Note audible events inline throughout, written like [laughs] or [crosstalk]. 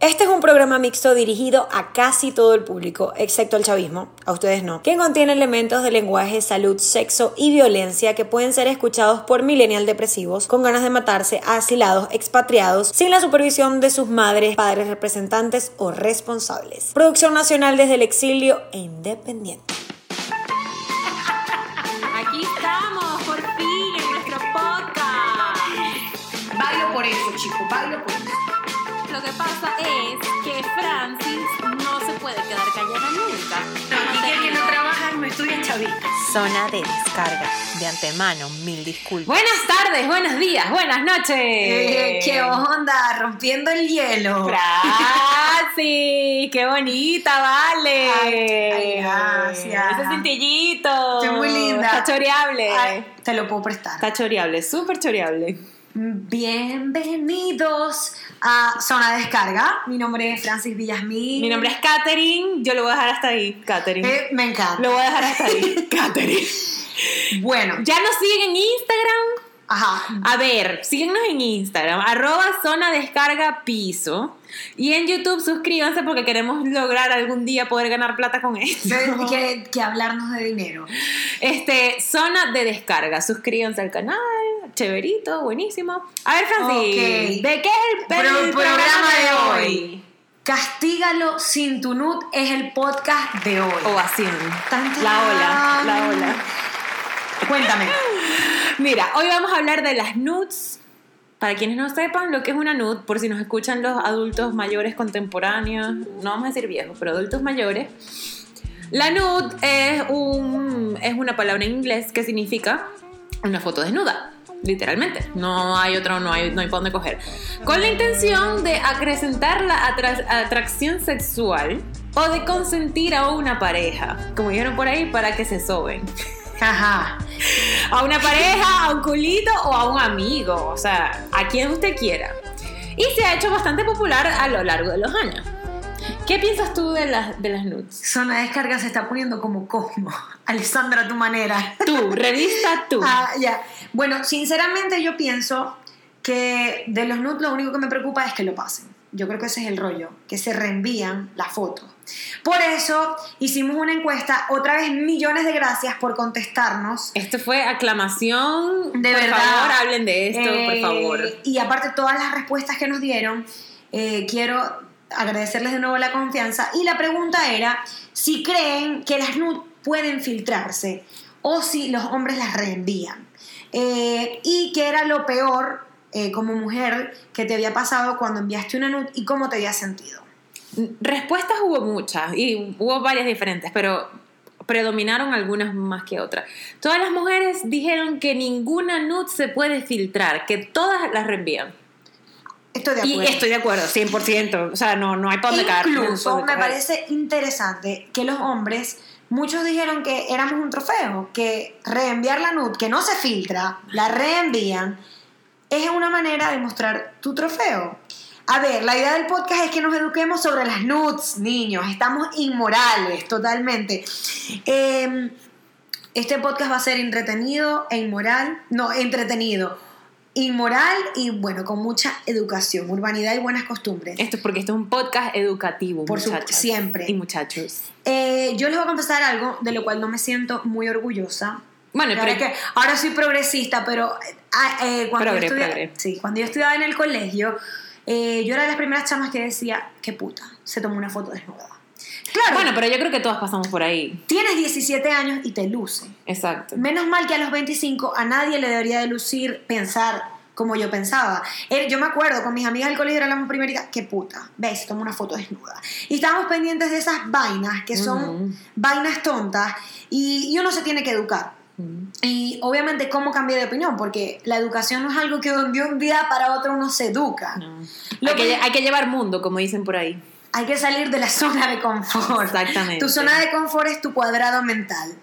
Este es un programa mixto dirigido a casi todo el público, excepto el chavismo, a ustedes no, que contiene elementos de lenguaje, salud, sexo y violencia que pueden ser escuchados por millennial depresivos con ganas de matarse, asilados, expatriados, sin la supervisión de sus madres, padres representantes o responsables. Producción nacional desde el exilio e independiente. Aquí estamos, por fin, en nuestro podcast. Bailo por eso, chicos, bailo por eso. Pasa es que Francis no se puede quedar callada nunca. No, y que el que no trabaja no estudia chavista. Zona de descarga. De antemano, mil disculpas. Buenas tardes, buenos días, buenas noches. Eh, ¿Qué onda? Rompiendo el hielo. Francis, qué bonita, vale. Ay, ay, gracias. Ese cintillito. Estoy muy linda. Está choreable. Ay, te lo puedo prestar. Está choreable, súper choreable. Bienvenidos a Zona de Descarga. Mi nombre es Francis Villasmín. Mi nombre es Katherine, yo lo voy a dejar hasta ahí, Katherine. Eh, me encanta. Lo voy a dejar hasta ahí, [laughs] Katherine. Bueno, Ya nos siguen en Instagram. Ajá. A ver, síguenos en Instagram, arroba zona descarga piso. Y en YouTube suscríbanse porque queremos lograr algún día poder ganar plata con esto. Que, [laughs] que hablarnos de dinero. Este, zona de descarga. Suscríbanse al canal. Chéverito, buenísimo. A ver, Francis. ¿de qué es el, Pro- el programa de hoy. Castígalo sin tu nud es el podcast de hoy. Tan, tan. La ola, la ola. Cuéntame. Mira, hoy vamos a hablar de las nudes. Para quienes no sepan lo que es una nude, por si nos escuchan los adultos mayores contemporáneos, no vamos a decir viejos, pero adultos mayores. La nude es, un, es una palabra en inglés que significa una foto desnuda, literalmente. No hay otro, no hay, no hay por dónde coger. Con la intención de acrecentar la atra- atracción sexual o de consentir a una pareja, como dijeron por ahí, para que se soben Ajá. a una pareja, a un culito o a un amigo, o sea, a quien usted quiera. Y se ha hecho bastante popular a lo largo de los años. ¿Qué piensas tú de las, de las nudes? Zona de descarga se está poniendo como Cosmo. [laughs] Alessandra, a tu manera. Tú, revista tú. [laughs] Ah, ya. Bueno, sinceramente yo pienso que de los nudes lo único que me preocupa es que lo pasen. Yo creo que ese es el rollo, que se reenvían las fotos. Por eso hicimos una encuesta. Otra vez, millones de gracias por contestarnos. Esto fue aclamación. De por verdad. favor, hablen de esto, por Eh, favor. Y aparte, todas las respuestas que nos dieron, eh, quiero agradecerles de nuevo la confianza. Y la pregunta era si creen que las nudes pueden filtrarse o si los hombres las reenvían. Eh, y qué era lo peor eh, como mujer que te había pasado cuando enviaste una nude y cómo te había sentido. Respuestas hubo muchas y hubo varias diferentes, pero predominaron algunas más que otras. Todas las mujeres dijeron que ninguna nude se puede filtrar, que todas las reenvían. Estoy de Y acuerdo. estoy de acuerdo, 100%. O sea, no, no hay para dónde caer. Incluso me parece interesante que los hombres, muchos dijeron que éramos un trofeo, que reenviar la nud, que no se filtra, la reenvían, es una manera de mostrar tu trofeo. A ver, la idea del podcast es que nos eduquemos sobre las nudes, niños. Estamos inmorales, totalmente. Eh, este podcast va a ser entretenido e inmoral. No, entretenido. Inmoral y bueno, con mucha educación, urbanidad y buenas costumbres. Esto es porque esto es un podcast educativo, Por su- siempre. Y muchachos. Eh, yo les voy a confesar algo de lo cual no me siento muy orgullosa. Bueno, ahora, pero que, ahora soy progresista, pero ah, eh, cuando, Progre, yo estudia- sí, cuando yo estudiaba en el colegio, eh, yo era de las primeras chamas que decía, qué puta, se tomó una foto desnuda. Claro, bueno, pero yo creo que todas pasamos por ahí. tienes 17 años y te luce. Exacto. Menos mal que a los 25 a nadie le debería de lucir pensar como yo pensaba. Eh, Yo me acuerdo, con mis amigas del colegio éramos primeritas, qué puta, ves, toma una foto desnuda. Y estábamos pendientes de esas vainas, que son Ujú. vainas tontas, y, y uno se tiene que educar. Y obviamente, ¿cómo cambié de opinión? Porque la educación no es algo que de un día para otro uno se educa. No. Lo Hay, que, que- hay que llevar mundo, como dicen por ahí. Hay que salir de la [laughs] zona de confort. Exactamente. Tu zona de confort es tu cuadrado mental.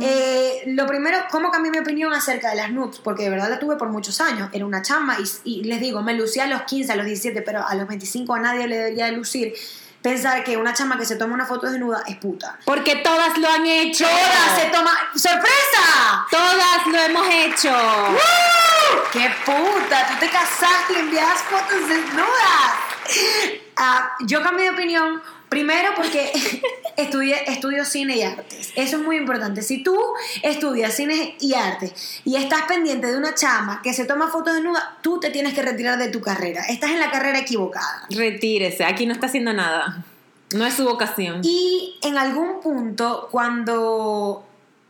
Eh, lo primero, ¿cómo cambié mi opinión acerca de las nudes? Porque de verdad la tuve por muchos años. Era una chamba y, y les digo, me lucía a los 15, a los 17, pero a los 25 a nadie le debería de lucir. Pensar que una chama que se toma una foto desnuda es puta. Porque todas lo han hecho. ¡Todas se toma! ¡Sorpresa! Todas lo hemos hecho. ¡Qué puta! Tú te casaste y envías fotos desnudas. Ah, yo cambié de opinión. Primero porque [laughs] estudié, estudio cine y artes. Eso es muy importante. Si tú estudias cine y artes y estás pendiente de una chama que se toma fotos desnuda, tú te tienes que retirar de tu carrera. Estás en la carrera equivocada. Retírese, aquí no está haciendo nada. No es su vocación. Y en algún punto, cuando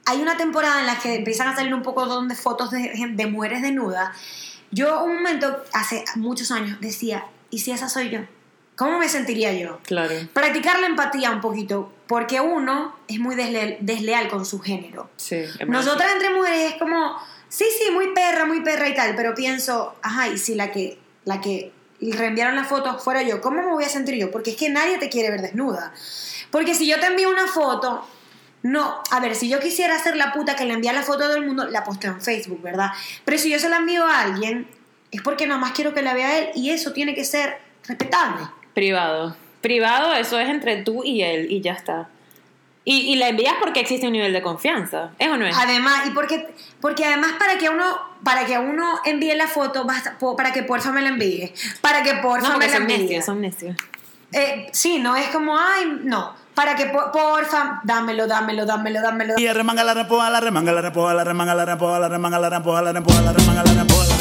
hay una temporada en la que empiezan a salir un poco de fotos de, de mujeres desnudas, yo un momento, hace muchos años, decía, ¿y si esa soy yo? ¿Cómo me sentiría yo? Claro. Practicar la empatía un poquito, porque uno es muy desleal, desleal con su género. Sí. Nosotras entre mujeres es como, sí, sí, muy perra, muy perra y tal, pero pienso, ajá, y si la que, la que reenviaron la foto fuera yo, ¿cómo me voy a sentir yo? Porque es que nadie te quiere ver desnuda. Porque si yo te envío una foto, no, a ver, si yo quisiera ser la puta que le envía la foto a todo el mundo, la posteo en Facebook, ¿verdad? Pero si yo se la envío a alguien, es porque nada más quiero que la vea él y eso tiene que ser respetable. Privado. Privado, eso es entre tú y él y ya está. Y, y la envías porque existe un nivel de confianza. ¿Es o no es? Además, y porque, porque además para que uno, para que uno envíe la foto, basta, po- para que porfa me la envíe. Para que porfa no, me la son envíe. necios, son necios. Eh, sí, no es como, ay, no. Para que por- porfa, dámelo, dámelo, dámelo, dámelo. Y remanga la repoa, la remanga la repoa, la remanga la repoa, la remanga la repoa, la remanga la la remanga la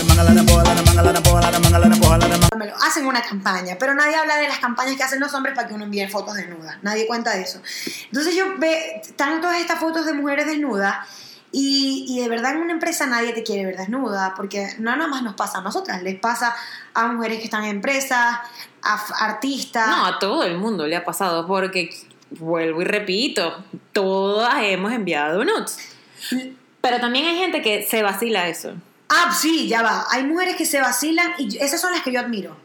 Hacen una campaña, pero nadie habla de las campañas que hacen los hombres para que uno envíe fotos desnudas. Nadie cuenta de eso. Entonces yo ve, están todas estas fotos de mujeres desnudas y, y de verdad en una empresa nadie te quiere ver desnuda, porque no nada más nos pasa a nosotras, les pasa a mujeres que están en empresas, a artistas. No, a todo el mundo le ha pasado porque, vuelvo y repito, todas hemos enviado nudes. Pero también hay gente que se vacila eso. Ah, sí, ya va. Hay mujeres que se vacilan y esas son las que yo admiro.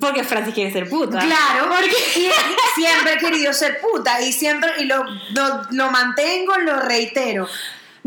Porque Francis quiere ser puta. Claro, porque siempre he querido ser puta y siempre y lo, lo, lo mantengo, lo reitero.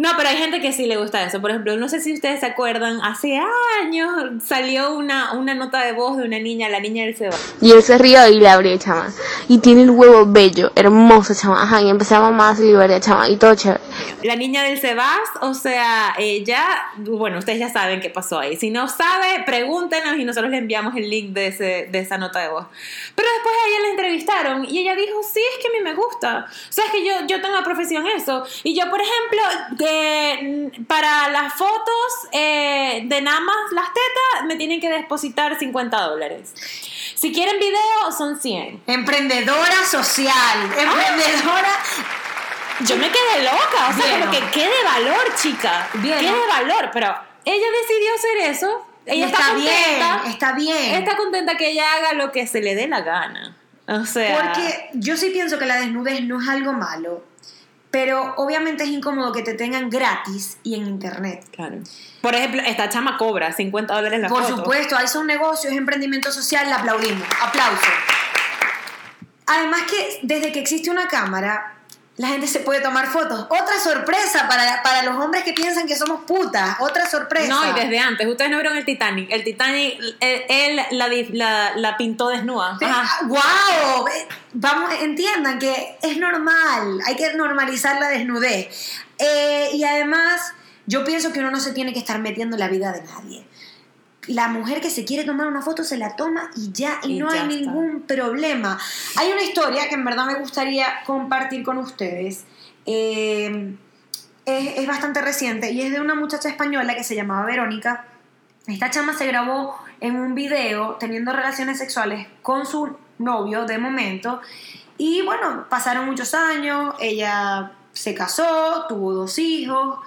No, pero hay gente que sí le gusta eso. Por ejemplo, no sé si ustedes se acuerdan, hace años salió una, una nota de voz de una niña, la niña del Seba. Y él se rió y le abrió, chama. Y tiene el huevo bello, hermoso, chama. Ajá, y empezaba más a liberar, chama. Y todo chévere. La niña del Sebas, o sea, ella, bueno, ustedes ya saben qué pasó ahí. Si no sabe, pregúntenos y nosotros le enviamos el link de, ese, de esa nota de voz. Pero después a ella la entrevistaron y ella dijo, sí, es que a mí me gusta. O sea, es que yo, yo tengo la profesión eso. Y yo, por ejemplo, de- para las fotos eh, de nada más las tetas, me tienen que depositar 50 dólares. Si quieren video, son 100. Emprendedora social, emprendedora. Yo me quedé loca, o sea, Bien, como que qué de valor, chica. Bien, qué de valor, pero ella decidió hacer eso. Ella está, está contenta. bien, está bien. Está contenta que ella haga lo que se le dé la gana. O sea, Porque yo sí pienso que la desnudez no es algo malo, pero obviamente es incómodo que te tengan gratis y en internet. claro. Por ejemplo, esta chama cobra 50 dólares la Por foto. supuesto, ahí son negocios, es emprendimiento social, le aplaudimos. Aplauso. Además que desde que existe una cámara, la gente se puede tomar fotos. Otra sorpresa para, para los hombres que piensan que somos putas. Otra sorpresa. No, y desde antes. Ustedes no vieron el Titanic. El Titanic, él, él la, la, la pintó desnuda. Ajá. ¡Wow! Vamos, entiendan que es normal, hay que normalizar la desnudez. Eh, y además, yo pienso que uno no se tiene que estar metiendo en la vida de nadie. La mujer que se quiere tomar una foto se la toma y ya, y, Y no ya hay está. ningún problema. Hay una historia que en verdad me gustaría compartir con ustedes. Eh, es, es bastante reciente y es de una muchacha española que se llamaba Verónica. Esta chama se grabó en un video teniendo relaciones sexuales con su novio de momento. Y bueno, pasaron muchos años, ella se casó, tuvo dos hijos.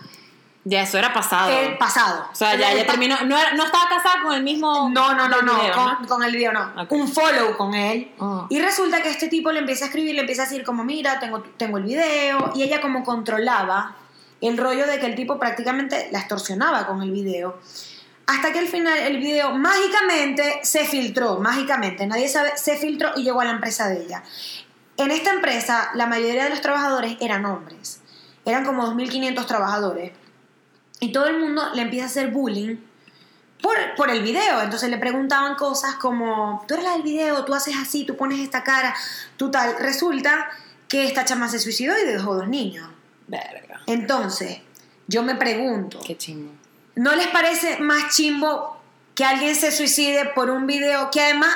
Ya, eso era pasado. El pasado. o sea, ya, ya terminó. No, no estaba casada con el mismo. No, no, no, no, video, con, con el video no. Ok. Un follow con él. Ah. Y resulta que este tipo le empieza a escribir, le empieza a decir como, mira, tengo, tengo el video. Y ella como controlaba el rollo de que el tipo prácticamente la extorsionaba con el video. Hasta que al final el video mágicamente se filtró, mágicamente, nadie sabe, se filtró y llegó a la empresa de ella. En esta empresa la mayoría de los trabajadores eran hombres, eran como 2.500 trabajadores. Y todo el mundo le empieza a hacer bullying por, por el video. Entonces le preguntaban cosas como, tú eres la del video, tú haces así, tú pones esta cara, tú tal. Resulta que esta chama se suicidó y dejó dos niños. Verga. Entonces, yo me pregunto, Qué chingo. ¿no les parece más chimbo que alguien se suicide por un video que además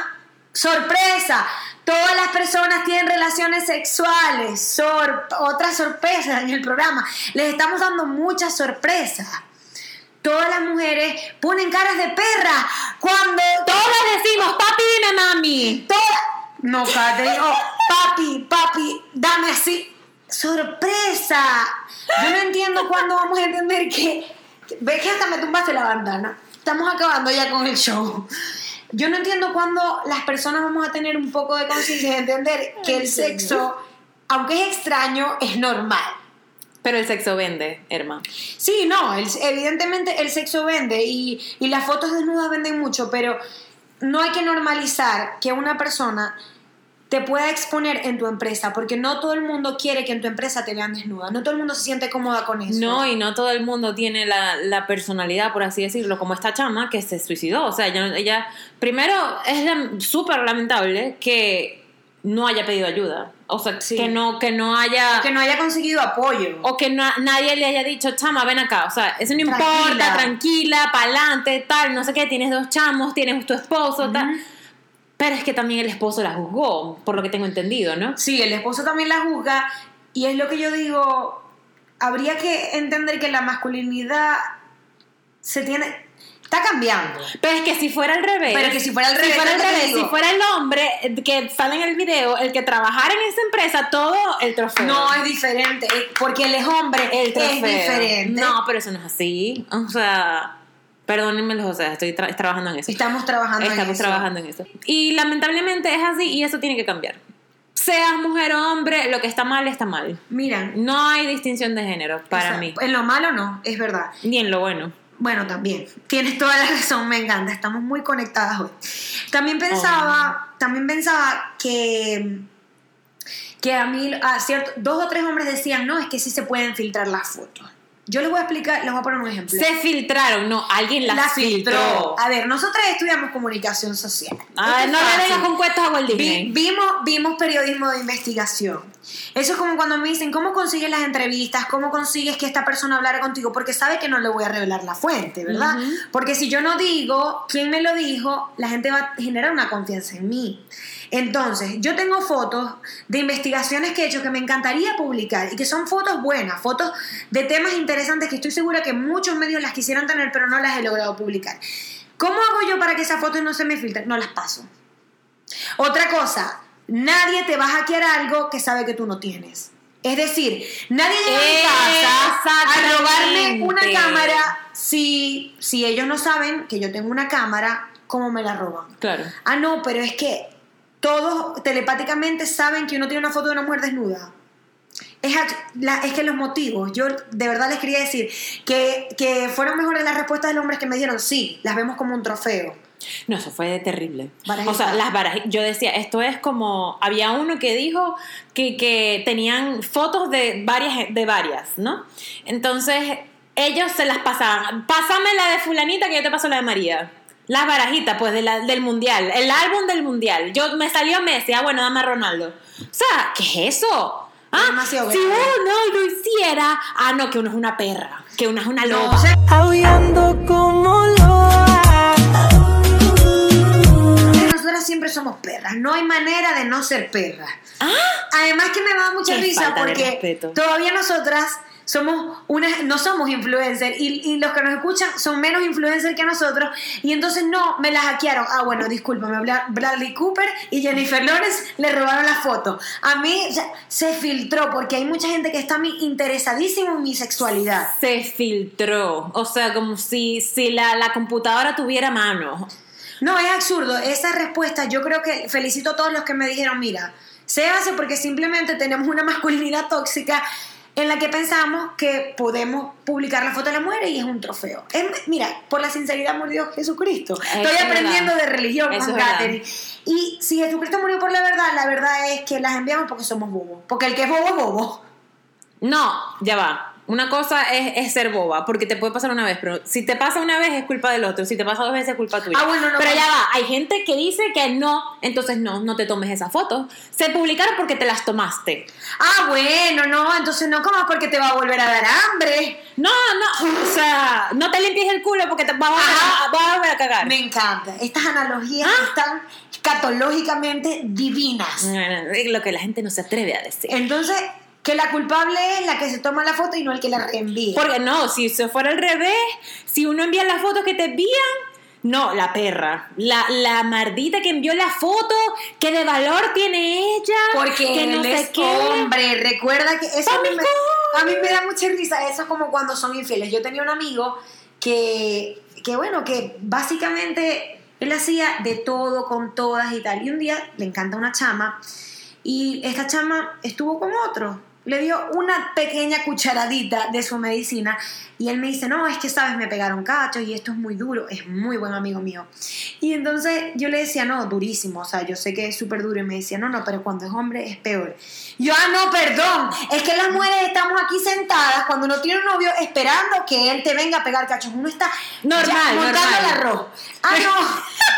Sorpresa. Todas las personas tienen relaciones sexuales. Sor- otra sorpresa en el programa. Les estamos dando muchas sorpresas. Todas las mujeres ponen caras de perra cuando Todas decimos, papi, dime mami. todas no Catherine oh, papi papi dame así sorpresa yo no entiendo cuándo vamos a entender que ves que hasta me tumbaste la bandana estamos acabando ya con el show yo no entiendo cuándo las personas vamos a tener un poco de conciencia de entender que el sexo aunque es extraño es normal Pero el sexo vende, Herma. Sí, no, el- evidentemente el sexo vende y, y las fotos desnudas venden mucho, pero no hay que normalizar que una persona te pueda exponer en tu empresa, porque no todo el mundo quiere que en tu empresa te vean desnuda, no todo el mundo se siente cómoda con eso. No, y no todo el mundo tiene la, la personalidad, por así decirlo, como esta chama que se suicidó. O sea, ella, ella primero, es lam- súper lamentable que no haya pedido ayuda. O sea, Sí. que, no, que no haya... que no haya conseguido apoyo. o que na- nadie le haya dicho, chama, ven acá. O sea, eso no Tranquila. importa, tranquila, pa'lante, tal, no sé qué, tienes dos chamos, tienes tu esposo, tal. Pero es que también el esposo la juzgó, por lo que tengo entendido, ¿no? Sí, el esposo también la juzga y es lo que yo digo, habría que entender que la masculinidad se tiene, está cambiando. Pero es que si fuera al revés. Pero que si fuera al revés, fuera, al revés, si fuera el hombre que sale en el video, el que trabajara en esa empresa, todo el trofeo. No es diferente, porque él es hombre, el es trofeo. diferente. No, pero eso no es así. O sea, perdónenme, o sea, estoy tra- trabajando en eso. Estamos trabajando en Estamos eso. trabajando en eso. Y lamentablemente es así y eso tiene que cambiar. Seas mujer o hombre, lo que está mal está mal. Mira, No hay distinción de género para o sea, mí. En lo malo no, es verdad. Ni en lo bueno. Bueno, también. Tienes toda la razón, me encanta. Estamos muy conectadas hoy. También pensaba, también pensaba que que a mí, a cierto, dos o tres hombres decían, no, es que sí se pueden filtrar las fotos. Yo les voy a explicar, les voy a poner un ejemplo. Se filtraron, no, alguien las, Las filtró. A ver, nosotras estudiamos comunicación social. Ah, no le vengas con cuentos a Walt Vi- Disney. vimos, vimos periodismo de investigación. Eso es como cuando me dicen, ¿cómo consigues las entrevistas? ¿Cómo consigues que esta persona hablara contigo? Porque sabe que no le voy a revelar la fuente, ¿verdad? Ujú. Porque si yo no digo quién me lo dijo, la gente va a generar una confianza en mí. Entonces, yo tengo fotos de investigaciones que he hecho que me encantaría publicar y que son fotos buenas, fotos de temas interesantes que estoy segura que muchos medios las quisieran tener, pero no las he logrado publicar. ¿Cómo hago yo para que esas fotos no se me filtren? No las paso. Otra cosa, nadie te va a hackear algo que sabe que tú no tienes. Es decir, nadie llega a mi casa a robarme una cámara si, si ellos no saben que yo tengo una cámara, ¿cómo me la roban? Claro. Ah, no, pero es que todos telepáticamente saben que uno tiene una foto de una mujer desnuda. Es, ac- la- es que los motivos, yo de verdad les quería decir que, que fueron mejores las respuestas de los hombres que me dieron, sí, las vemos como un trofeo. No, eso fue terrible. Barajita. O sea, las barajitas. Yo decía, esto es como. Había uno que dijo que, que tenían fotos de varias, de varias, ¿no? Entonces, ellos se las pasaban. Pásame la de Fulanita que yo te paso la de María. Las barajitas, pues, de la- del mundial. El álbum del mundial. Yo me salió Messi, ah, bueno, dame a Ronaldo. O sea, ¿qué es eso? Ah, Demasiado si uno lo hiciera, ah, no, que uno es una perra, que uno es una No, loba. o sea, aullando como nosotras siempre somos perras, no hay manera de no ser perras. Ah. Además que me da mucha Qué risa porque todavía nosotras somos unas, no somos influencers y, y los que nos escuchan son menos influencers que nosotros y entonces no, me las hackearon. Ah, bueno, discúlpame, Bradley Cooper y Jennifer Lawrence le robaron la foto. A mí o sea, se filtró porque hay mucha gente que está a mí interesadísimo en mi sexualidad. se filtró. O sea, como si, si la, la computadora tuviera mano. No, es absurdo. Esa respuesta, yo creo que felicito a todos los que me dijeron, mira, se hace porque simplemente tenemos una masculinidad tóxica en la que pensamos que podemos publicar la foto de la mujer y es un trofeo. Es- mira, por la sinceridad murió Jesucristo. Eso Estoy es aprendiendo de religión, Eso es Catherine. Y si Jesucristo murió por la verdad, la verdad es que las enviamos porque somos bobos. Porque el que es bobo es bobo. No, ya va. Una cosa es, es ser boba, porque te puede pasar una vez, pero si te pasa una vez es culpa del otro, si te pasa dos veces es culpa tuya. Ah, bueno, no, pero bueno. ya va, hay gente que dice que no, entonces no, no te tomes esas fotos. Se publicaron porque te las tomaste. Ah, bueno, no, entonces no comas porque te va a volver a dar hambre. No, no, o sea, no te limpies el culo porque te vas a, a- vas a volver a cagar. Me encanta. Estas analogías Ah. están catológicamente divinas. Lo que la gente no se atreve a decir. Entonces, que la culpable es la que se toma la foto y no el que la reenvía. Porque no, si se fuera al revés, si uno envía las fotos que te envían, no, la perra, la, la mardita que envió la foto, que de valor tiene ella, Porque que él no sé es qué. hombre. Recuerda que eso a mí, ¡Pa' mi me, a mí me da mucha risa. Eso es como cuando son infieles. Yo tenía un amigo que, que bueno, que básicamente él hacía de todo con todas y tal. Y un día le encanta una chama y esta chama estuvo con otro. Le dio una pequeña cucharadita de su medicina y él me dice, no, es que sabes, me pegaron cachos y esto es muy duro, es muy buen amigo mío. Y entonces yo le decía, no, durísimo, o sea, yo sé que es súper duro y me decía, no, no, pero cuando es hombre es peor. Yo, ah, no, perdón, es que las mujeres estamos aquí sentadas cuando uno tiene un novio esperando que él te venga a pegar cachos. Uno está Normal, ya montando normal. el arroz. Ah, no. [laughs]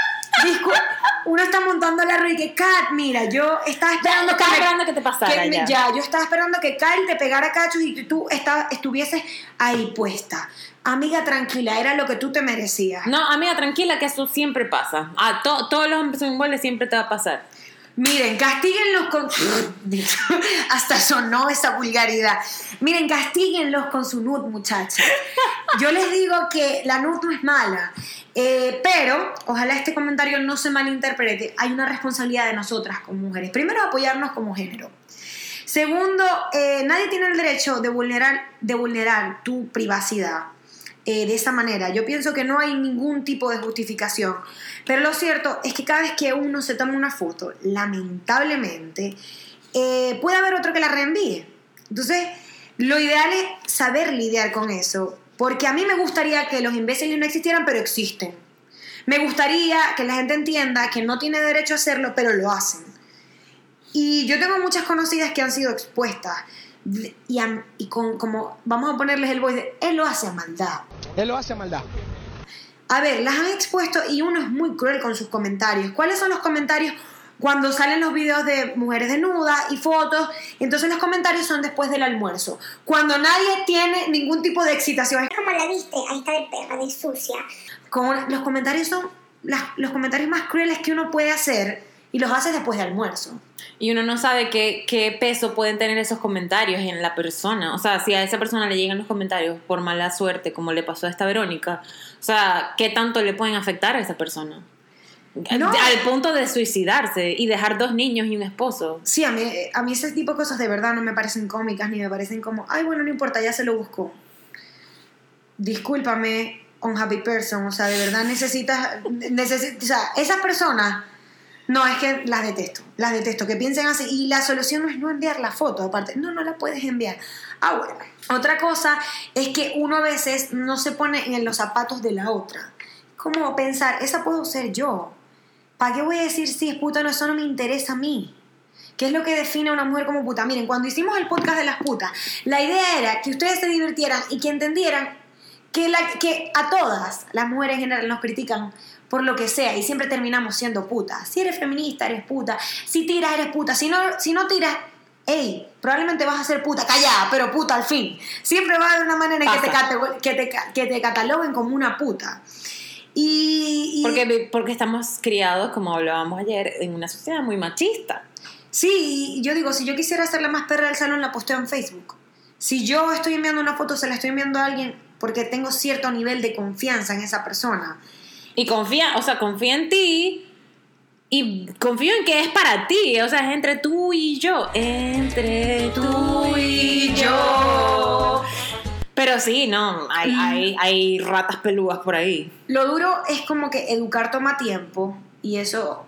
Uno está montando el arroz y que, Kat, mira, yo estaba esperando estaba me- esperando que te pasara me- ya. ya, yo estaba esperando que Kyle te pegara cachos y que tú esta- estuvieses ahí puesta. Amiga, tranquila, era lo que tú te merecías. No, amiga, tranquila, que eso siempre pasa. A to- todos los hombres iguales, siempre te va a pasar. Miren, castíguenlos con. [laughs] [laughs] Hasta sonó esa vulgaridad. Miren, castíguenlos con su nud, muchachas. Yo les digo que la nud no es mala. eh, pero, ojalá este comentario no se malinterprete. Hay una responsabilidad de nosotras como mujeres. Primero, apoyarnos como género. Segundo, eh, nadie tiene el derecho de vulnerar, de vulnerar tu privacidad eh, de esa manera. Yo pienso que no hay ningún tipo de justificación. Pero lo cierto es que cada vez que uno se toma una foto, lamentablemente, eh, puede haber otro que la reenvíe. Entonces, lo ideal es saber lidiar con eso. Porque a mí me gustaría que los imbéciles no existieran, pero existen. Me gustaría que la gente entienda que no tiene derecho a hacerlo, pero lo hacen. Y yo tengo muchas conocidas que han sido expuestas. Y, a- y con como, vamos a ponerles el voice de, él lo hace a maldad. Él lo hace a maldad. A ver, las han expuesto y uno es muy cruel con sus comentarios. ¿Cuáles son los comentarios cuando salen los videos de mujeres desnudas y fotos? Entonces los comentarios son después del almuerzo. Cuando nadie tiene ningún tipo de excitación. ¿Cómo la viste? Ahí está de perra, de sucia. Como los comentarios son las- los comentarios más crueles que uno puede hacer y los hace después de almuerzo. Y uno no sabe qué, qué peso pueden tener esos comentarios en la persona. O sea, si a esa persona le llegan los comentarios por mala suerte, como le pasó a esta Verónica, o sea, ¿qué tanto le pueden afectar a esa persona? No. Al punto de suicidarse y dejar dos niños y un esposo. Sí, a mí, a mí ese tipo de cosas de verdad no me parecen cómicas ni me parecen como, ay, bueno, no importa, ya se lo buscó. Discúlpame, unhappy person, o sea, de verdad necesitas, [laughs] necesi- o sea, esas personas, no, es que las detesto, las detesto, que piensen así, y la solución no es no enviar la foto, aparte, no, no la puedes enviar. Ah, bueno. Otra cosa es que uno a veces no se pone en los zapatos de la otra. Como pensar, esa puedo ser yo. ¿Para qué voy a decir si es puta no? Eso no me interesa a mí. ¿Qué es lo que define a una mujer como puta? Miren, cuando hicimos el podcast de las putas, la idea era que ustedes se divirtieran y que entendieran que, la, que a todas las mujeres en general nos critican por lo que sea y siempre terminamos siendo putas. Si eres feminista, eres puta. Si tiras, eres puta. Si no, si no tiras, hey, probablemente vas a ser puta. Callada, pero puta al fin. Siempre va a haber una manera en que te, que, te, que te cataloguen como una puta. Y, y- Porque, porque estamos criados, como hablábamos ayer, en una sociedad muy machista. Sí, yo digo, si yo quisiera ser la más perra del salón, la posteo en Facebook. Si yo estoy enviando una foto, se la estoy enviando a alguien porque tengo cierto nivel de confianza en esa persona. Y confía, o sea, confía en ti y confío en que es para ti, o sea, es entre tú y yo, entre tú y yo. Pero sí, no, hay, hay, hay ratas peludas por ahí. Lo duro es como que educar toma tiempo y eso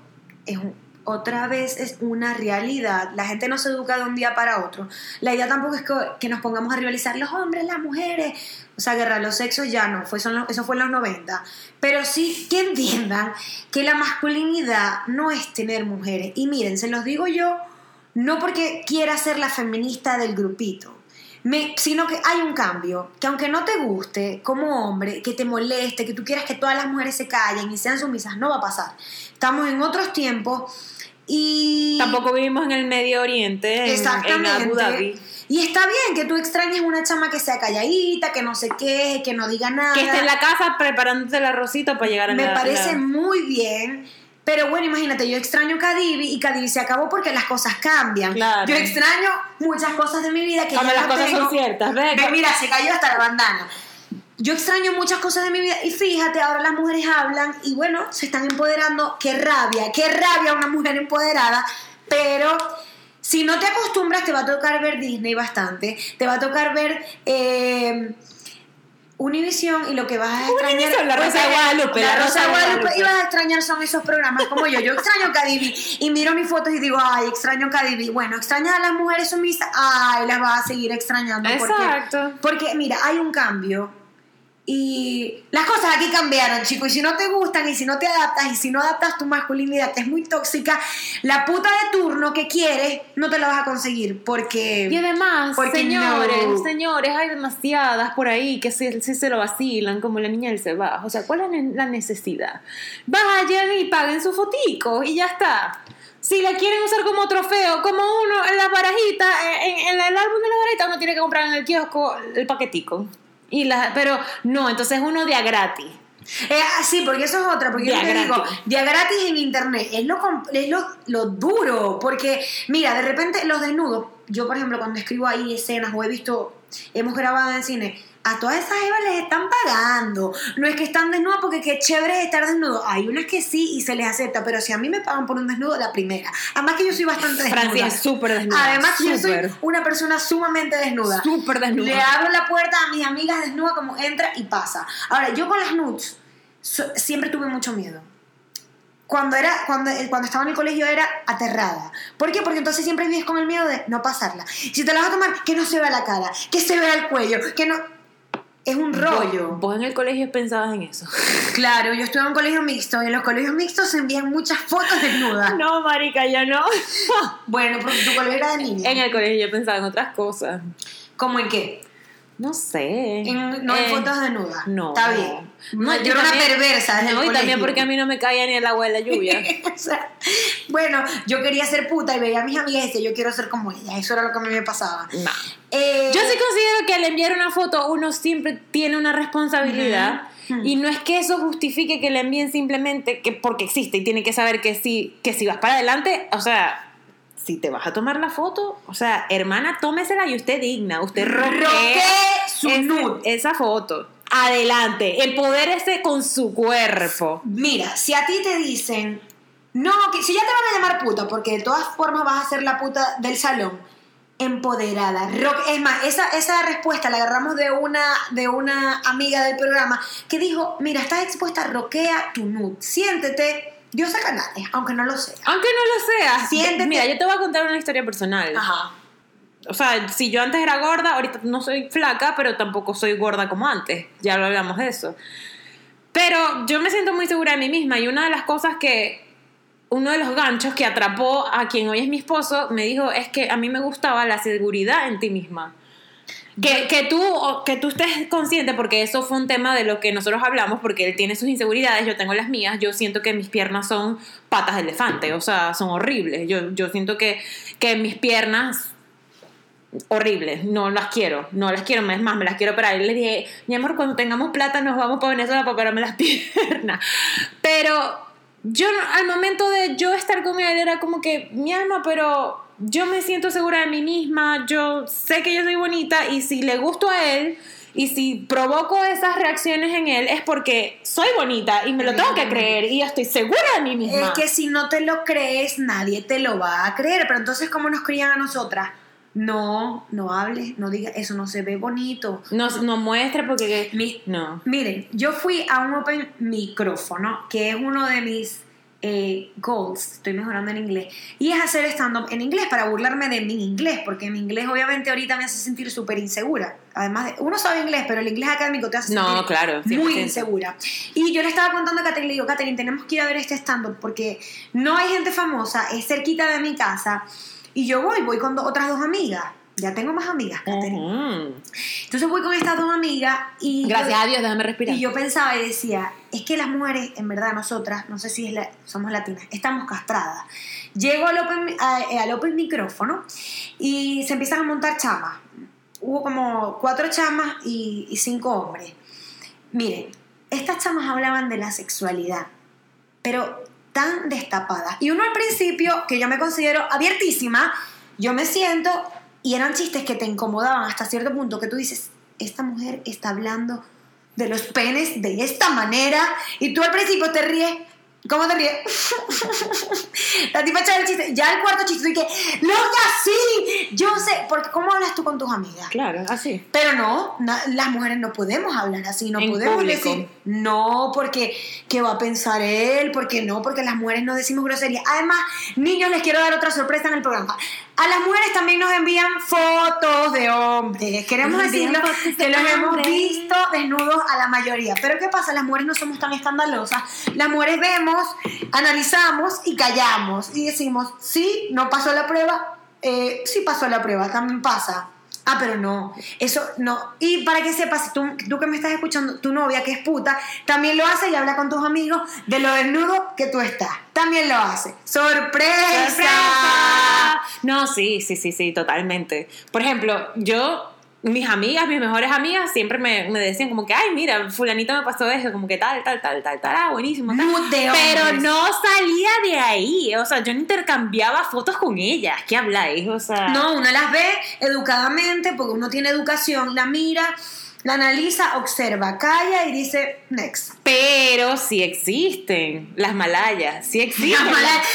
es un- otra vez es una realidad. La gente no se educa de un día para otro. La idea tampoco es que, que nos pongamos a rivalizar los hombres, las mujeres. O sea, guerra, los sexos ya no, fue, son los- eso fue en los 90. Pero sí que entiendan que la masculinidad no es tener mujeres. Y miren, se los digo yo, no porque quiera ser la feminista del grupito, Me, sino que hay un cambio, que aunque no te guste como hombre, que te moleste, que tú quieras que todas las mujeres se callen y sean sumisas, no va a pasar. Estamos en otros tiempos y... Tampoco vivimos en el Medio Oriente, en, en. Abu Dhabi. Y está bien que tú extrañes una chama que sea calladita, que no se queje, que no diga nada. Que esté en la casa preparándote el arrocito para llegar a Me la- parece la- muy bien. Pero bueno, imagínate, yo extraño Cadivi y Cadivi se acabó porque las cosas cambian. Claro. Yo extraño muchas cosas de mi vida que Hombre, ya las no cosas son tengo. ciertas, ¿ves? Ve, mira, se cayó hasta la bandana. Yo extraño muchas cosas de mi vida y fíjate, ahora las mujeres hablan y bueno, se están empoderando. Qué rabia, qué rabia una mujer empoderada, pero si no te acostumbras te va a tocar ver Disney bastante, te va a tocar ver eh, Univision y lo que vas a extrañar... La Rosa de Guadalupe, La, Rosa Guadalupe. Y vas a extrañar son esos programas como yo. Yo extraño Cadivi y miro mis fotos y digo, ay, extraño Cadivi. Bueno, extrañas a las mujeres sumisas, ay, las vas a seguir extrañando. porque- Exacto. porque, mira, hay un cambio. Y las cosas aquí cambiaron, chicos. Y si no te gustan, y si no te adaptas, y si no adaptas tu masculinidad, que es muy tóxica, la puta de turno que quieres, no te la vas a conseguir. Porque. Y además, Porque señores, no. señores, hay demasiadas por ahí que sí, sí se lo vacilan, como la niña del Cebajo. O sea, ¿cuál es la necesidad? Vayan y paguen su fotico y ya está. Si la quieren usar como trofeo, como uno en la barajita, en, en el álbum de la barajita, uno tiene que comprar en el kiosco el paquetico. Y la, pero no, entonces uno de a gratis. Eh, ah, sí, porque eso es otra, porque yo te digo, día gratis en internet, es lo, es lo, lo duro, porque mira, de repente los desnudos, yo por ejemplo cuando escribo ahí escenas o he visto, hemos grabado en cine, a todas esas evas les están pagando, no es que están desnudas porque qué chévere es estar desnudo, hay unas que sí y se les acepta, pero si a mí me pagan por un desnudo, la primera, además que yo soy bastante desnuda. Francia es súper desnuda. Además que yo soy una persona sumamente desnuda. Súper desnuda. Le abro la puerta a mis amigas desnuda como entra y pasa. Ahora, yo con las nudes so- siempre tuve mucho miedo. Cuando, era, cuando, eh, cuando estaba en el colegio era aterrada. ¿Por qué? Porque entonces siempre vives con el miedo de no pasarla. Si te la vas a tomar, que no se vea la cara, que se vea el cuello, que no... Es un rollo. Vos en el colegio pensabas en eso. [laughs] Claro, yo estuve en un colegio mixto y en los colegios mixtos se envían muchas fotos desnudas. [laughs] No, marica, ya no. Bueno, porque tu colegio era de niños. En el colegio yo pensaba en otras cosas. ¿Cómo en qué? No sé. No en Eh, fotos desnudas. No. Está bien. No, yo era una perversa desde el No, y también porque a mí no me caía ni el agua de la lluvia. [laughs] O sea, bueno, yo quería ser puta y veía a mis amigas y decía, yo quiero ser como ella. Eso era lo que a mí me pasaba. No. Eh, Yo sí considero que al enviar una foto uno siempre tiene una responsabilidad y no es que eso justifique que le envíen simplemente que porque existe y tiene que saber que si, que si vas para adelante, o sea, si te vas a tomar la foto, o sea, hermana, tómesela y usted digna, usted roquee su ese- nude. esa foto. Adelante, el poder ese con su cuerpo. Mira, si a ti te dicen, no, que si ya te van a llamar puta, porque de todas formas vas a ser la puta del salón, empoderada. rock- es más, esa, esa respuesta la agarramos de una, de una amiga del programa que dijo, mira, estás expuesta, roquea tu nude, siéntete, Dios a canales, aunque no lo sea. Aunque no lo sea. Siéntete. Mira, yo te voy a contar una historia personal. Ajá. O sea, si yo antes era gorda, ahorita no soy flaca, pero tampoco soy gorda como antes. Ya lo hablamos de eso. Pero yo me siento muy segura de mí misma y una de las cosas que uno de los ganchos que atrapó a quien hoy es mi esposo me dijo es que a mí me gustaba la seguridad en ti misma. Que, que, tú, que tú estés consciente, porque eso fue un tema de lo que nosotros hablamos, porque él tiene sus inseguridades, yo tengo las mías, yo siento que mis piernas son patas de elefante, o sea, son horribles. Yo, yo siento que, que mis piernas horribles, no las quiero, no las quiero, es más, me las quiero operar. Y le dije, mi amor, cuando tengamos plata nos vamos para Venezuela para operarme las [laughs] piernas. Pero yo al momento de yo estar con él era como que, mi alma, pero yo me siento segura de mí misma, yo sé que yo soy bonita y si le gusto a él y si provoco esas reacciones en él es porque soy bonita y me lo tengo que creer y yo estoy segura de mí misma. Es que si no te lo crees, nadie te lo va a creer. Pero entonces, ¿cómo nos crían a nosotras? No, no hables, no digas, eso no se ve bonito. no, no muestre porque... Mi- no. Miren, yo fui a un open micrófono, que es uno de mis eh, goals, estoy mejorando en inglés, y es hacer stand-up en inglés para burlarme de mi inglés, porque mi inglés obviamente ahorita me hace sentir súper insegura. Además, de, uno sabe inglés, pero el inglés académico te hace No, sentir claro, muy 100%. insegura. Y yo le estaba contando a Catherine, le digo, Catherine, tenemos que ir a ver este stand-up porque no hay gente famosa, es cerquita de mi casa, y yo voy, voy con do- otras dos amigas. Ya tengo más amigas, Catherine. Ujú. Entonces voy con estas dos amigas y... Gracias yo- a Dios, déjame respirar. Y yo pensaba y decía, es que las mujeres, en verdad, nosotras, no sé si es la- somos latinas, estamos castradas. Llego al open, a- al open micrófono y se empiezan a montar chamas. Hubo como cuatro chamas y, y cinco hombres. Miren, estas chamas hablaban de la sexualidad, pero tan destapadas. Y uno al principio, que yo me considero abiertísima, yo me siento y eran chistes que te incomodaban hasta cierto punto que tú dices, esta mujer está hablando de los penes de esta manera y tú al principio te ríes. ¿Cómo te ríes? [laughs] La tipa echa el chiste. Ya el cuarto chiste, y que, ¡Loca, sí! Yo sé, porque ¿cómo hablas tú con tus amigas? Claro, así. Pero no, na- las mujeres no podemos hablar así, no En podemos público. decir no porque qué va a pensar él, porque no, porque las mujeres no decimos grosería. Además, niños, les quiero dar otra sorpresa en el programa. A las mujeres también nos envían fotos de hombres. Queremos decirlo que los hemos visto desnudos a la mayoría. Pero ¿qué pasa? Las mujeres no somos tan escandalosas. Las mujeres vemos, analizamos y callamos y decimos, sí, no pasó la prueba, eh, sí pasó la prueba, también pasa. Ah, pero no, eso no. Y para que sepas, tú, tú que me estás escuchando, tu novia que es puta, también lo hace y habla con tus amigos de lo desnudo que tú estás. También lo hace. ¡Sorpresa! ¡Sorpresa! No, sí, sí, sí, sí, totalmente. Por ejemplo, yo, mis amigas, mis mejores amigas, siempre me, me decían como que, ay, mira, fulanito me pasó eso, como que tal, tal, tal, tal, tal, ah, buenísimo. tal. Pero no salía de ahí, o sea, yo no intercambiaba fotos con ellas, ¿qué habláis? O sea... No, uno las ve educadamente porque uno tiene educación, la mira, la analiza, observa, calla y dice next. Pero sí existen las malayas, sí existen. Las malayas.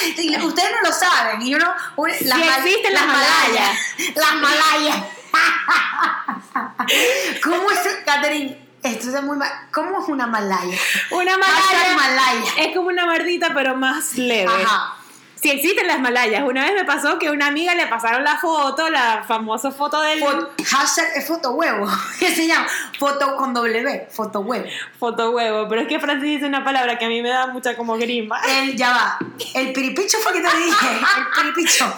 Ustedes no lo saben. Y uno, un- Sí existen las malayas. Las malayas. [laughs] ¿Cómo es, Catherine? Esto es muy mal. ¿Cómo es una malaya? Una malaya, malaya. es como una mardita, pero más leve. Ajá. Sí existen las malayas. Una vez me pasó que a una amiga le pasaron la foto, la famosa foto del Fo- hashtag es foto huevo. [laughs] ¿Qué se llama? Foto con W. Foto huevo. foto huevo. Pero es que Francis dice una palabra que a mí me da mucha como grima. El, ya va. El piripicho fue que te dije. El piripicho. [laughs]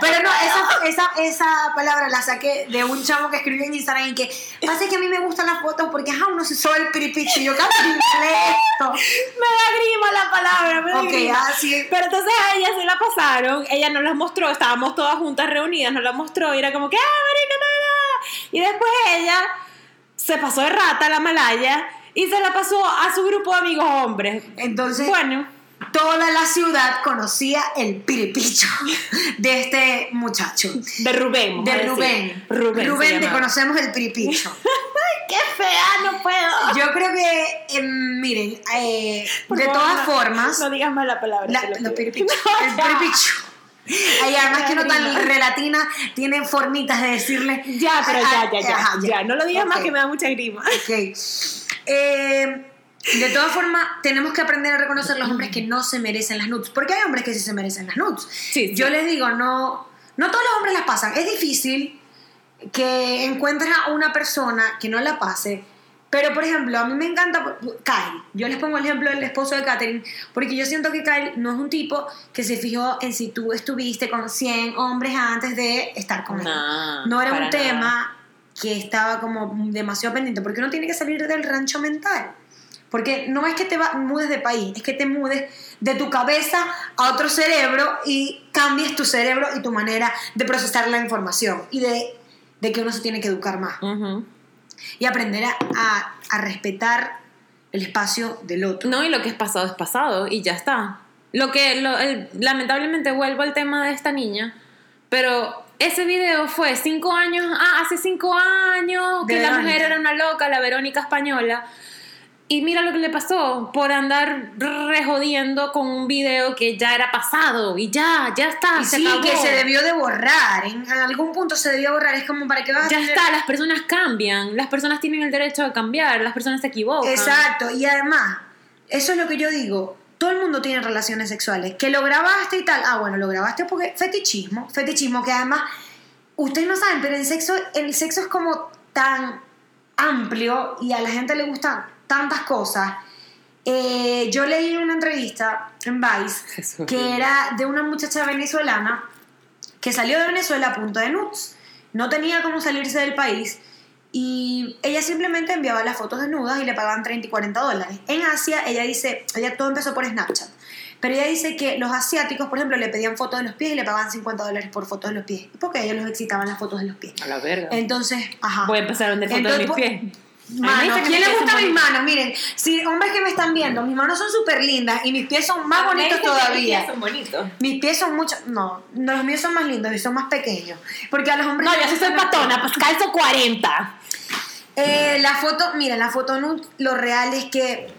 Pero no, esa, esa, esa palabra la saqué de un chamo que escribió en Instagram y que pasa que a mí me gustan las fotos porque ajá, uno se soy el piripicho y yo casi esto. Me da grima la palabra, me da Ok, grima. así. Pero entonces a ella se la pasaron, ella nos las mostró, estábamos todas juntas reunidas, nos la mostró y era como que, ¡ah, marica, nada! Y después ella se pasó de rata la malaya y se la pasó a su grupo de amigos hombres. Entonces, Bueno, toda la ciudad conocía el piripicho [laughs] de este muchacho. de Rubén. De Rubén. Rubén. Rubén, te conocemos el piripicho. [laughs] ¡Qué fea! No puedo. Yo creo que, eh, miren, eh, de favor, todas no- formas, No digas más la palabra. la- lo piripichos, [laughs] el piripicho. Y además que uno tan relatina tiene formitas de decirle. Ya, pero ya, ya, ya, ajá, ya. No lo digas más que me da mucha grima. Ok. Eh, de todas formas, tenemos que aprender a reconocer los hombres que no se merecen las nudes. Porque hay hombres que sí se merecen las nudes. Sí, sí. Yo les digo, no, no todos los hombres las pasan. Es difícil que encuentres a una persona que no la pase. Pero, por ejemplo, a mí me encanta Kyle. Yo les pongo el ejemplo del esposo de Catherine, porque yo siento que Kyle no es un tipo que se fijó en si tú estuviste con 100 hombres antes de estar con él. No, No era un nada. tema que estaba como demasiado pendiente, porque uno tiene que salir del rancho mental. Porque no es que te va- mudes de país, es que te mudes de tu cabeza a otro cerebro y cambies tu cerebro y tu manera de procesar la información y de, de que uno se tiene que educar más Ujú. y aprender a, a- a respetar el espacio del otro. No, y lo que es pasado es pasado y ya está. Lo que, lo- el- lamentablemente vuelvo al tema de esta niña, pero ese video fue cinco años, ah, hace cinco años que la mujer era una loca, la Verónica española. Y mira lo que le pasó por andar rejodiendo con un video que ya era pasado y ya, ya está, Y se sí, acabó. que se debió de borrar, en algún punto se debió borrar, es como para que vas a Ya está, las personas cambian, las personas tienen el derecho a cambiar, las personas se equivocan. Exacto, y además, eso es lo que yo digo. Todo el mundo tiene relaciones sexuales. Que lo grabaste y tal. Ah, bueno, lo grabaste porque fetichismo. Fetichismo que además, ustedes no saben, pero el sexo, el sexo es como tan amplio y a la gente le gustan tantas cosas. Eh, yo leí una entrevista en Vice [laughs] Jesús. que era de una muchacha venezolana que salió de Venezuela a punto de nudes. no tenía cómo salirse del país y ella simplemente enviaba las fotos desnudas y le pagaban 30 y 40 dólares. En Asia, ella dice, ella todo empezó por Snapchat, pero ella dice que los asiáticos, por ejemplo, le pedían fotos de los pies y le pagaban 50 dólares por fotos de los pies, porque a ellos los excitaban las fotos de los pies. A la verga. Entonces, ajá. Voy a empezar a vender fotos de mis pies. Mano, A mí me dicen que ¿quién le son mis manos? Miren, si hombres que me están viendo, mis manos son súper lindas y mis pies son más bonitos que mis todavía. pies son bonitos. Mis pies son mucho. No, no, los míos son más lindos y son más pequeños. Porque a los hombres. No, yo sí soy patona, pues calzo 40. Eh, la foto, mira, la foto lo real es que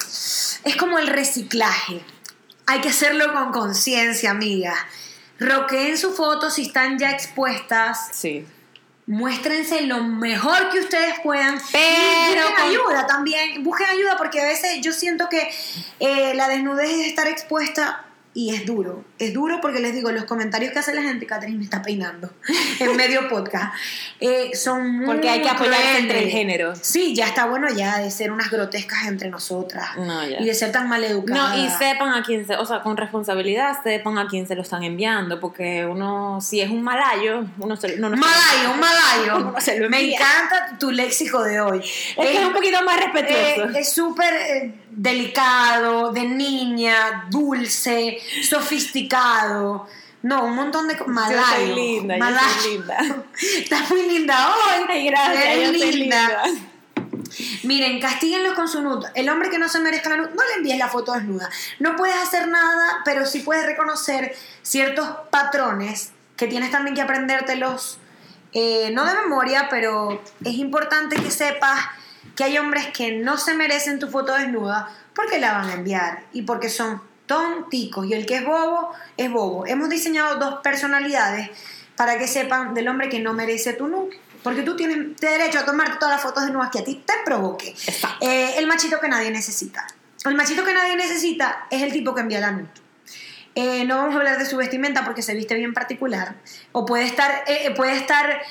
es como el reciclaje. Hay que hacerlo con conciencia, amiga. Roqueen sus fotos si están ya expuestas. Sí. Muéstrense lo mejor que ustedes puedan. Pero Y busquen ayuda también. Busquen ayuda porque a veces yo siento que eh, la desnudez es estar expuesta y es duro. Es duro porque les digo, los comentarios que hace la gente, Catherine me está peinando [laughs] en medio podcast, eh, son muy Porque hay que apoyarse entre el género. Sí, ya está bueno ya de ser unas grotescas entre nosotras. No. Y de ser tan mal educadas. No, y sepan a quién se, o sea, con responsabilidad sepan a quién se lo están enviando, porque uno, si es un malayo, uno se no, no Malayo, un malayo. [laughs] No se lo Me encanta tu léxico de hoy. Es que es un poquito más respetuoso. Eh, es súper eh, delicado, de dulce, sofisticado. No, un montón de malayo. Yo soy linda, yo soy malayo. linda. [laughs] Estás muy linda hoy. Ay, gracias, Eres yo soy linda. Miren, castíguenlos con su nude. El hombre que no se merezca la nude, no le envíes la foto desnuda. No puedes hacer nada, pero sí puedes reconocer ciertos patrones que tienes también que aprendértelos, eh, no de memoria, pero es importante que sepas que hay hombres que no se merecen tu foto desnuda porque la van a enviar y porque son tonticos. Y el que es bobo, es bobo. Hemos diseñado dos personalidades para que sepan del hombre que no merece tu nude. Porque tú tienes derecho a tomarte todas las fotos desnudas que a ti te provoque. Eh, el machito que nadie necesita. El machito que nadie necesita es el tipo que envía la nude. Eh, no vamos a hablar de su vestimenta porque se viste bien particular. O puede estar, eh, puede estar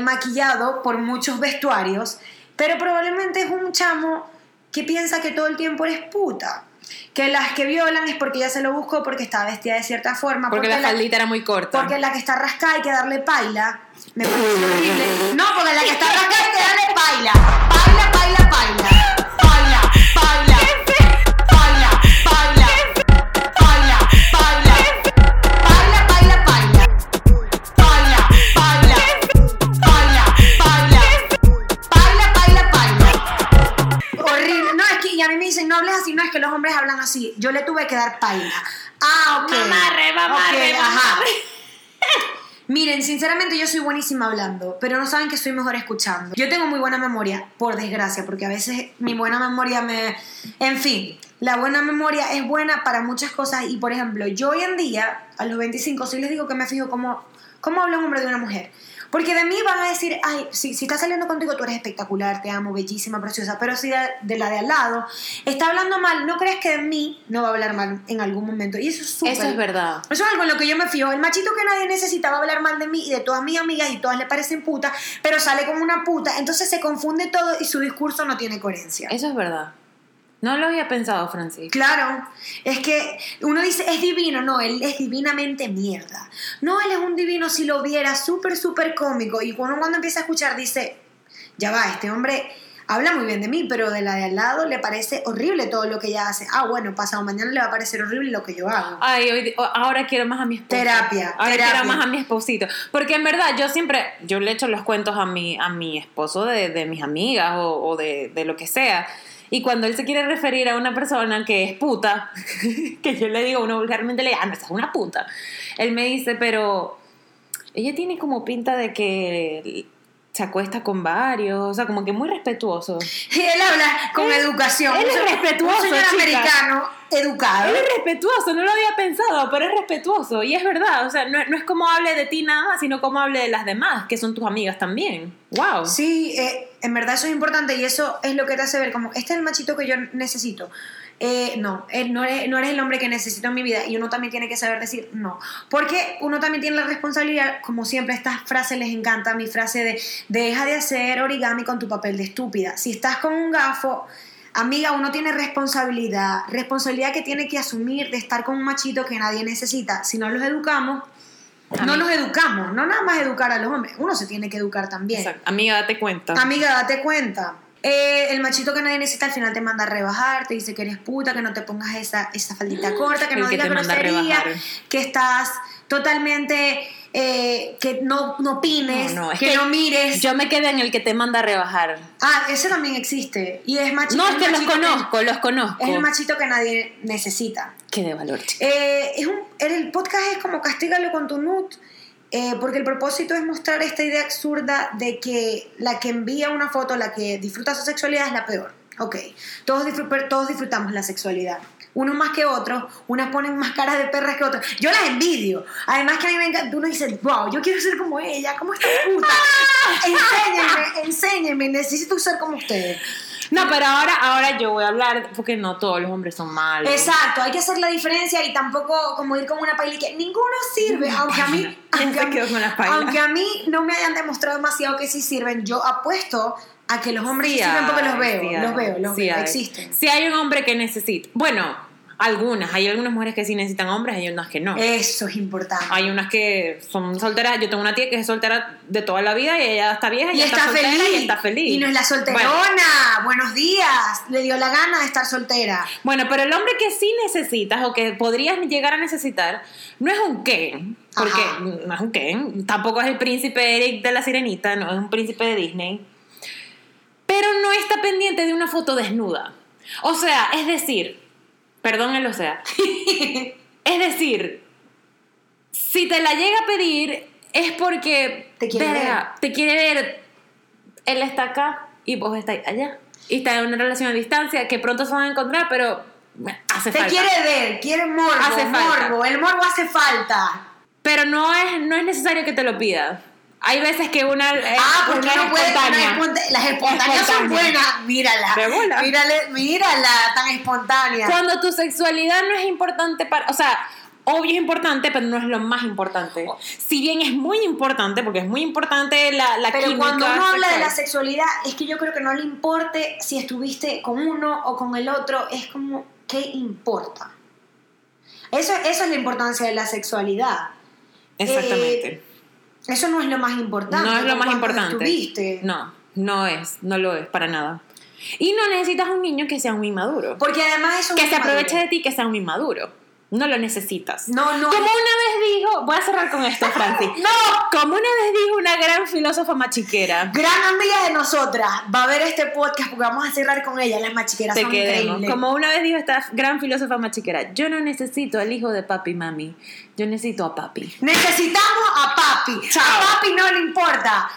maquillado por muchos vestuarios. Pero probablemente es un chamo que piensa que todo el tiempo eres puta. Que las que violan es porque ya se lo buscó porque está vestida de cierta forma. Porque la faldita era muy corta. Porque la que está rascada hay que darle paila. Me parece horrible. No, porque la que está rascada hay que darle. Paila, paila, paila. Paila, paila. Ah, ok. Mamarre, mamarre, Ok, ajá. mamarre. [laughs] Miren, sinceramente yo soy buenísima hablando, pero no saben que soy mejor escuchando. Yo tengo muy buena memoria, por desgracia, porque a veces mi buena memoria me... En fin, la buena memoria es buena para muchas cosas y, por ejemplo, yo hoy en día, a los 25, sí les digo que me fijo cómo, cómo habla un hombre de una mujer. Porque de mí van a decir, ay, si, si está saliendo contigo tú eres espectacular, te amo, bellísima, preciosa, pero si de, de la de al lado está hablando mal, no crees que de mí no va a hablar mal en algún momento. Y eso es súper... Eso es verdad. Eso es algo en lo que yo me fijo. El machito que nadie necesitaba hablar mal de mí y de todas mis amigas y todas le parecen putas, pero sale como una puta. Entonces se confunde todo y su discurso no tiene coherencia. Eso es verdad. No lo había pensado, Francis. Claro, es que uno dice, es divino, no, él es divinamente mierda. No, él es un divino si lo viera, súper, súper cómico. Y uno cuando empieza a escuchar dice, ya va, este hombre habla muy bien de mí, pero de la de al lado le parece horrible todo lo que ella hace. Ah, bueno, pasado mañana le va a parecer horrible lo que yo hago. Ay, hoy, ahora quiero más a mi esposo. Terapia, Ahora terapia. quiero más a mi esposito. Porque en verdad yo siempre, yo le echo los cuentos a mi, a mi esposo de, de mis amigas o, o de, de lo que sea. Y cuando él se quiere referir a una persona que es puta, [laughs] que yo le digo, uno vulgarmente le digo, ah, no, esta es una puta. Él me dice, pero ella tiene como pinta de que se acuesta con varios, o sea, como que muy respetuoso. Y él habla con Él- educación. él es Un señor- respetuoso, Un señor americano educado. Él es respetuoso, no lo había pensado, pero es respetuoso. Y es verdad, o sea, no, no es como hable de ti nada más, sino como hable de las demás, que son tus amigas también. ¡Wow! Sí, eh, en verdad eso es importante y eso es lo que te hace ver como, este es el machito que yo necesito. Eh, no, él no, eres, no eres el hombre que necesito en mi vida y uno también tiene que saber decir no. Porque uno también tiene la responsabilidad, como siempre, estas frases les encanta, mi frase de deja de hacer origami con tu papel de estúpida. Si estás con un gafo, amiga, uno tiene responsabilidad, responsabilidad que tiene que asumir de estar con un machito que nadie necesita. Si no los educamos, No nos educamos, no nada más educar a los hombres, uno se tiene que educar también. Exacto. Amiga, date cuenta. Amiga, date cuenta. Eh, el machito que nadie necesita al final te manda a rebajar, te dice que eres puta, que no te pongas esa, esa faldita corta, que El no que digas grosería, que estás totalmente, eh, que no, no opines, No, no, es que, que no mires. Yo me quedé en el que te manda a rebajar. Ah, ese también existe. Y es machito. No, es que los conozco, los conozco. Es el machito que nadie necesita. Qué de valor. Eh, es un, el podcast es como castígalo con tu nut, eh, porque el propósito es mostrar esta idea absurda de que la que envía una foto, la que disfruta su sexualidad es la peor. Ok, todos, disfr- pero todos disfrutamos la sexualidad. Unos más que otros, unas ponen más caras de perras que otras. Yo las envidio. Además que a mí me encanta, uno dice, wow, yo quiero ser como ella, como esta puta. [laughs] enséñenme, enséñenme, necesito ser como ustedes. No, pero ahora, ahora yo voy a hablar, porque no todos los hombres son malos. Exacto, hay que hacer la diferencia y tampoco como ir con una paila que ninguno sirve, aunque a mí, aunque a mí, aunque a no me hayan demostrado demasiado que sí sirven, yo apuesto a que los hombres sí, Sí sirven porque los veo, sí los veo, los sí veo, existen. Si hay un hombre que necesita. Bueno, algunas. Hay algunas mujeres que sí necesitan hombres, hay unas que no. Eso es importante. Hay unas que son solteras. Yo tengo una tía que es soltera de toda la vida y ella está vieja y, está, soltera feliz. y está feliz. Y no es la solterona. Bueno, Buenos días. Le dio la gana de estar soltera. Bueno, pero el hombre que sí necesitas o que podrías llegar a necesitar no es un Ken, porque Ajá. no es un Ken, tampoco es el príncipe Eric de la Sirenita, no es un príncipe de Disney, pero no está pendiente de una foto desnuda. O sea, es decir, perdón el o sea, es decir, si te la llega a pedir es porque Te quiere verga, te quiere ver, él está acá y vos estás allá. Y está en una relación a distancia que pronto se van a encontrar, pero hace Te falta. quiere ver, quiere morbo, Hace falta. morbo. El morbo hace falta. Pero no es, no es necesario que te lo pida. Hay veces que una. eh, Ah, porque una no puede espontánea. una esponta- Las espontáneas son Espontánea. buenas. Mírala. De bola. Mírale, mírala, tan espontánea. Cuando tu sexualidad no es importante para. O sea, obvio es importante, pero no es lo más importante. Si bien es muy importante, porque es muy importante la, la Pero química. cuando uno habla de la sexual. sexualidad, es que yo creo que no le importe si estuviste con uno o con el otro, es como, ¿qué importa? Eso, eso es la importancia de la sexualidad. Exactamente. Eh, eso no es lo más importante. no es lo más importante. Estuviste. No, no es. No lo es para nada. Y no necesitas un niño que sea un inmaduro. Porque además eso que es se aproveche de ti, que sea un inmaduro. No lo necesitas. No, no. Como una vez dijo, voy a cerrar con esto, Francis. [laughs] no, como una vez dijo una gran filósofa machiquera. Gran amiga de nosotras va a ver este podcast porque vamos a cerrar con ella. Las machiqueras Te son quedemos. increíbles. Como una vez dijo esta gran filósofa machiquera, yo no necesito al hijo de papi y mami, yo necesito a papi. Necesitamos a papi. Chao. A papi no le importa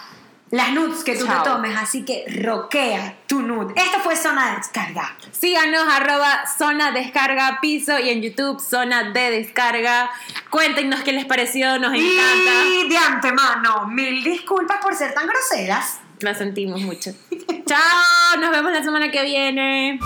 las nudes que tú Chao. te tomes, así que roquea tu nude. Esta fue zona de descarga. Síganos arroba zona descarga piso y en YouTube zona de descarga. Cuéntenos qué les pareció, nos encanta. Y de antemano, mil disculpas por ser tan groseras. Lo sentimos mucho. [laughs] Chao, nos vemos la semana que viene.